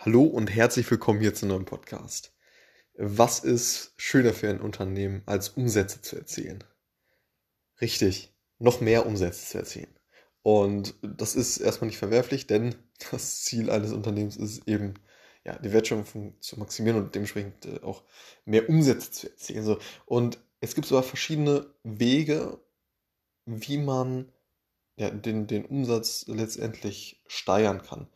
Hallo und herzlich willkommen hier zu einem neuen Podcast. Was ist schöner für ein Unternehmen, als Umsätze zu erzielen? Richtig, noch mehr Umsätze zu erzielen. Und das ist erstmal nicht verwerflich, denn das Ziel eines Unternehmens ist eben, ja, die Wertschöpfung zu maximieren und dementsprechend äh, auch mehr Umsätze zu erzielen. So. Und es gibt aber verschiedene Wege, wie man ja, den, den Umsatz letztendlich steigern kann.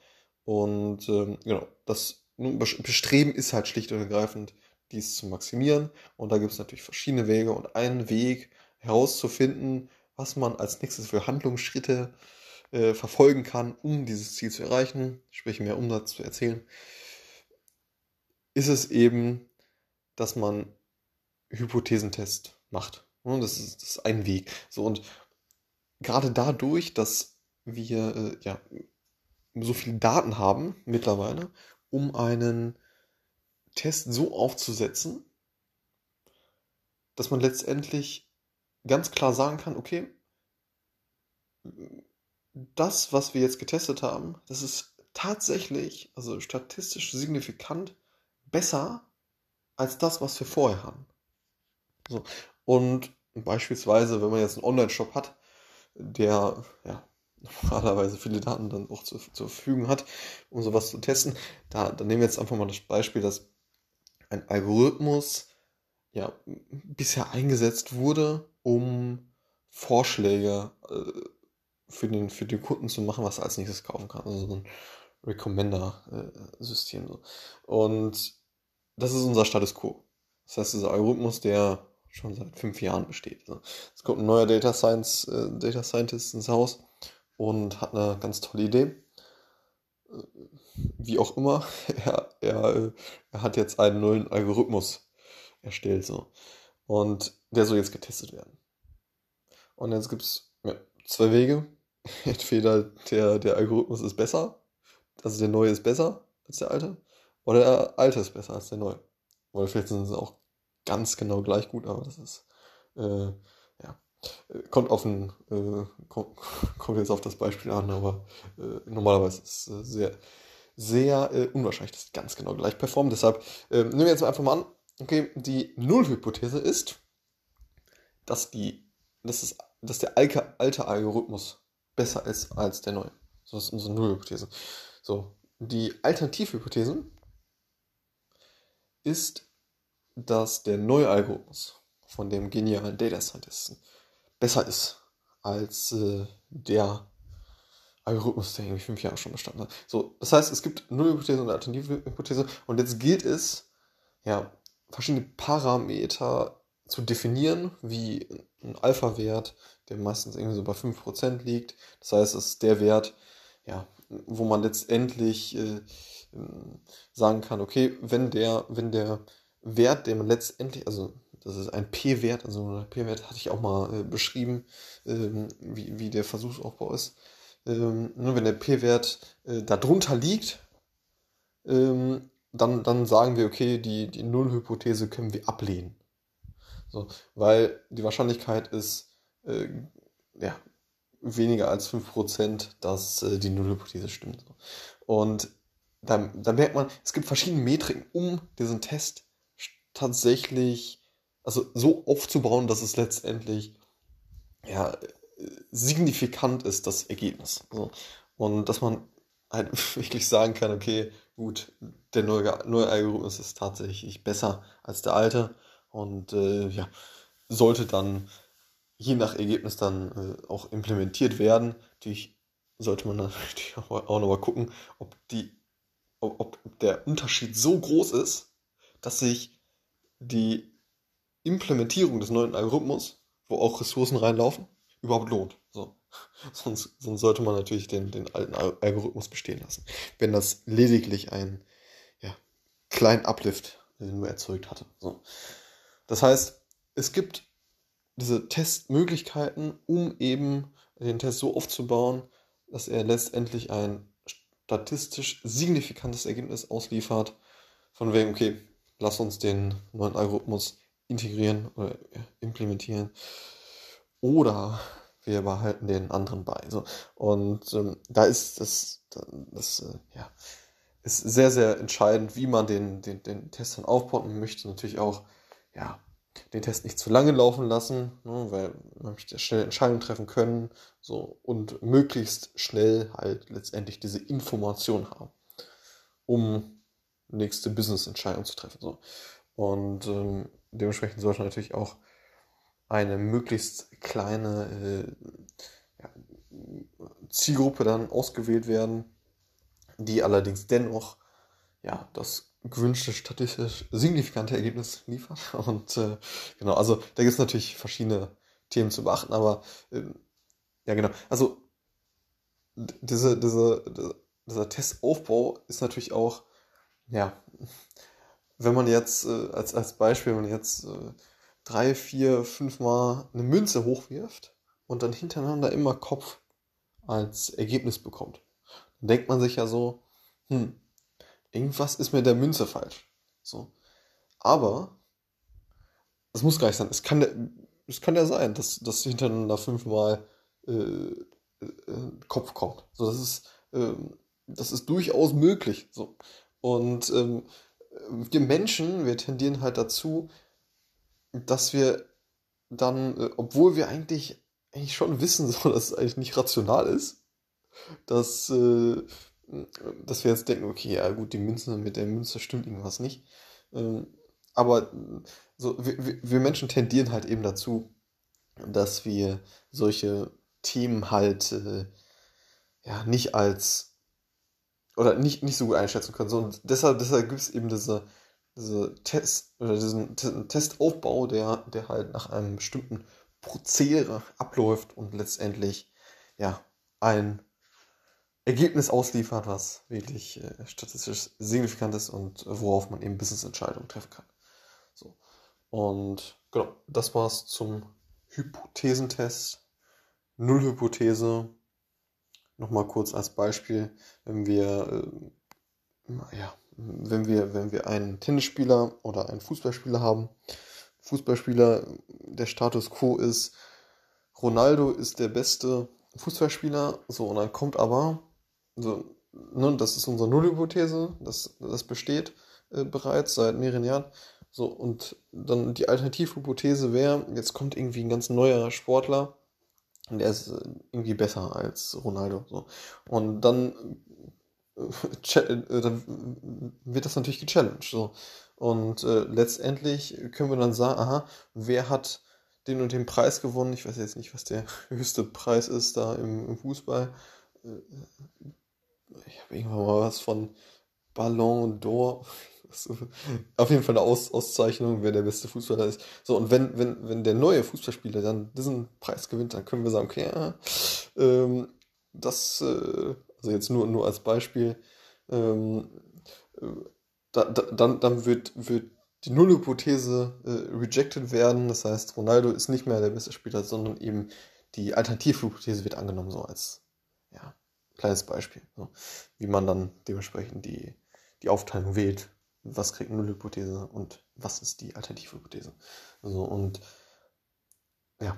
Und ähm, genau, das Bestreben ist halt schlicht und ergreifend, dies zu maximieren. Und da gibt es natürlich verschiedene Wege und einen Weg herauszufinden, was man als nächstes für Handlungsschritte äh, verfolgen kann, um dieses Ziel zu erreichen, sprich mehr Umsatz zu erzielen, ist es eben, dass man Hypothesentest macht. Und das ist, das ist ein Weg. So und gerade dadurch, dass wir äh, ja so viele Daten haben mittlerweile, um einen Test so aufzusetzen, dass man letztendlich ganz klar sagen kann, okay, das, was wir jetzt getestet haben, das ist tatsächlich, also statistisch signifikant besser als das, was wir vorher haben. So. Und beispielsweise, wenn man jetzt einen Online-Shop hat, der ja, normalerweise viele Daten dann auch zu, zur Verfügung hat, um sowas zu testen. Da, dann nehmen wir jetzt einfach mal das Beispiel, dass ein Algorithmus ja bisher eingesetzt wurde, um Vorschläge äh, für, den, für den Kunden zu machen, was er als nächstes kaufen kann. Also so ein Recommender-System. so. Und das ist unser Status quo. Das heißt, dieser Algorithmus, der schon seit fünf Jahren besteht. Also, es kommt ein neuer Data Science, äh, Data Scientist ins Haus und hat eine ganz tolle Idee. Wie auch immer, er, er, er hat jetzt einen neuen Algorithmus erstellt. So. Und der soll jetzt getestet werden. Und jetzt gibt es ja, zwei Wege. Entweder der, der Algorithmus ist besser, also der neue ist besser als der alte, oder der alte ist besser als der neue. Oder vielleicht sind sie auch ganz genau gleich gut, aber das ist äh, kommt auf ein, äh, kommt, kommt jetzt auf das Beispiel an, aber äh, normalerweise ist es äh, sehr, sehr äh, unwahrscheinlich, dass die ganz genau gleich performen. Deshalb äh, nehmen wir jetzt einfach mal an, okay, die Nullhypothese ist, dass die, dass, es, dass der alte, alte Algorithmus besser ist als der neue. So ist unsere Nullhypothese. So, die Alternativhypothese ist, dass der neue Algorithmus von dem genialen Data Scientisten besser ist als äh, der Algorithmus, der irgendwie fünf Jahre schon bestanden hat. So, das heißt, es gibt null Hypothese und alternative Hypothese und jetzt gilt es, ja, verschiedene Parameter zu definieren, wie ein Alpha-Wert, der meistens irgendwie so bei 5% liegt. Das heißt, es ist der Wert, ja, wo man letztendlich äh, sagen kann, okay, wenn der, wenn der Wert, den man letztendlich, also das ist ein P-Wert, also ein P-Wert hatte ich auch mal äh, beschrieben, ähm, wie, wie der Versuchsaufbau ist. Ähm, nur wenn der P-Wert äh, darunter liegt, ähm, dann, dann sagen wir, okay, die, die Nullhypothese können wir ablehnen. So, weil die Wahrscheinlichkeit ist äh, ja, weniger als 5%, dass äh, die Nullhypothese stimmt. Und da, da merkt man, es gibt verschiedene Metriken, um diesen Test tatsächlich also so aufzubauen, dass es letztendlich ja, signifikant ist, das Ergebnis. So. Und dass man halt wirklich sagen kann, okay, gut, der neue, neue Algorithmus ist tatsächlich besser als der alte und äh, ja, sollte dann je nach Ergebnis dann äh, auch implementiert werden. Natürlich sollte man natürlich auch nochmal gucken, ob, die, ob, ob der Unterschied so groß ist, dass sich die Implementierung des neuen Algorithmus, wo auch Ressourcen reinlaufen, überhaupt lohnt. So. Sonst, sonst sollte man natürlich den, den alten Algorithmus bestehen lassen. Wenn das lediglich einen ja, kleinen Uplift nur erzeugt hatte. So. Das heißt, es gibt diese Testmöglichkeiten, um eben den Test so aufzubauen, dass er letztendlich ein statistisch signifikantes Ergebnis ausliefert, von wegen, okay, lass uns den neuen Algorithmus integrieren oder implementieren. Oder wir behalten den anderen bei. So. Und ähm, da ist das, das äh, ja, ist sehr, sehr entscheidend, wie man den, den, den Test dann aufbaut. Man möchte natürlich auch, ja, den Test nicht zu lange laufen lassen, ne, weil man möchte schnell Entscheidungen treffen können so, und möglichst schnell halt letztendlich diese Information haben, um nächste Business-Entscheidung zu treffen. So. Und ähm, dementsprechend sollte natürlich auch eine möglichst kleine äh, ja, Zielgruppe dann ausgewählt werden, die allerdings dennoch ja, das gewünschte statistisch signifikante Ergebnis liefert. Und äh, genau, also da gibt es natürlich verschiedene Themen zu beachten, aber äh, ja genau, also diese, diese, dieser Testaufbau ist natürlich auch, ja, wenn man jetzt äh, als, als Beispiel, wenn man jetzt äh, drei, vier, fünf Mal eine Münze hochwirft und dann hintereinander immer Kopf als Ergebnis bekommt, dann denkt man sich ja so, hm, irgendwas ist mit der Münze falsch. So. Aber es muss gar nicht sein. Es kann, es kann ja sein, dass, dass hintereinander fünfmal äh, äh, Kopf kommt. So, das ist, äh, das ist durchaus möglich. So. Und ähm, wir Menschen, wir tendieren halt dazu, dass wir dann, äh, obwohl wir eigentlich, eigentlich schon wissen, so, dass es eigentlich nicht rational ist, dass, äh, dass wir jetzt denken, okay, ja gut, die Münze, mit der Münze stimmt irgendwas nicht. Ähm, aber so, wir, wir Menschen tendieren halt eben dazu, dass wir solche Themen halt äh, ja nicht als oder nicht, nicht so gut einschätzen können. So, und deshalb, deshalb gibt es eben diese, diese Test oder diesen Testaufbau, der, der halt nach einem bestimmten Prozedere abläuft und letztendlich ja ein Ergebnis ausliefert, was wirklich äh, statistisch signifikant ist und worauf man eben Business-Entscheidungen treffen kann. So. Und genau, das war's zum Hypothesentest. Nullhypothese. Nochmal kurz als Beispiel, wenn wir, äh, ja, wenn wir, wenn wir einen Tennisspieler oder einen Fußballspieler haben, Fußballspieler, der Status quo ist, Ronaldo ist der beste Fußballspieler, so, und dann kommt aber so, ne, das ist unsere Nullhypothese, das, das besteht äh, bereits seit mehreren Jahren. So, und dann die Alternativhypothese wäre, jetzt kommt irgendwie ein ganz neuer Sportler und der ist äh, irgendwie besser als Ronaldo. So. Und dann, äh, äh, dann wird das natürlich gechallenged. So. Und äh, letztendlich können wir dann sagen, aha, wer hat den und den Preis gewonnen? Ich weiß jetzt nicht, was der höchste Preis ist da im, im Fußball ich habe irgendwann mal was von Ballon d'Or. Auf jeden Fall eine Aus Auszeichnung, wer der beste Fußballer ist. So, und wenn, wenn, wenn der neue Fußballspieler dann diesen Preis gewinnt, dann können wir sagen, okay, ja, ähm, das, äh, also jetzt nur, nur als Beispiel, ähm, äh, da, da, dann, dann wird, wird die Nullhypothese äh, rejected werden. Das heißt, Ronaldo ist nicht mehr der beste Spieler, sondern eben die Alternativhypothese wird angenommen, so als, ja, Kleines Beispiel, so, wie man dann dementsprechend die, die Aufteilung wählt. Was kriegt eine Hypothese und was ist die Alternativhypothese? So, und ja,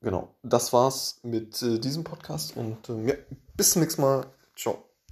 genau. Das war's mit äh, diesem Podcast und äh, ja, bis zum nächsten Mal. Ciao.